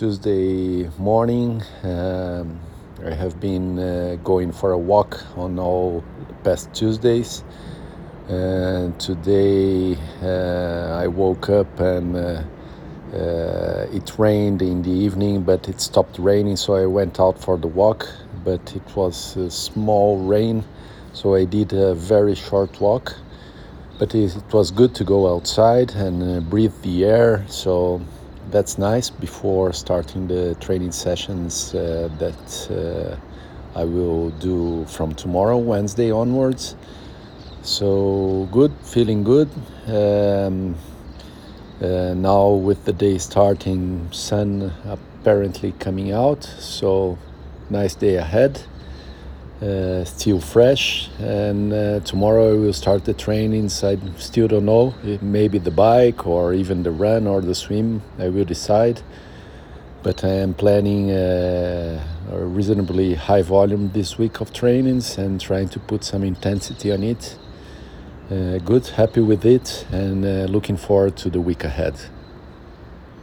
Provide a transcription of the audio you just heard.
Tuesday morning. Um, I have been uh, going for a walk on all past Tuesdays. And today uh, I woke up and uh, uh, it rained in the evening, but it stopped raining, so I went out for the walk. But it was a small rain, so I did a very short walk. But it, it was good to go outside and uh, breathe the air. So that's nice before starting the training sessions uh, that uh, I will do from tomorrow, Wednesday onwards. So good, feeling good. Um, uh, now with the day starting, sun apparently coming out. So nice day ahead uh, still fresh. And uh, tomorrow I will start the trainings. I still don't know, maybe the bike or even the run or the swim. I will decide. But I am planning uh, a reasonably high volume this week of trainings and trying to put some intensity on it. Uh, good, happy with it, and uh, looking forward to the week ahead.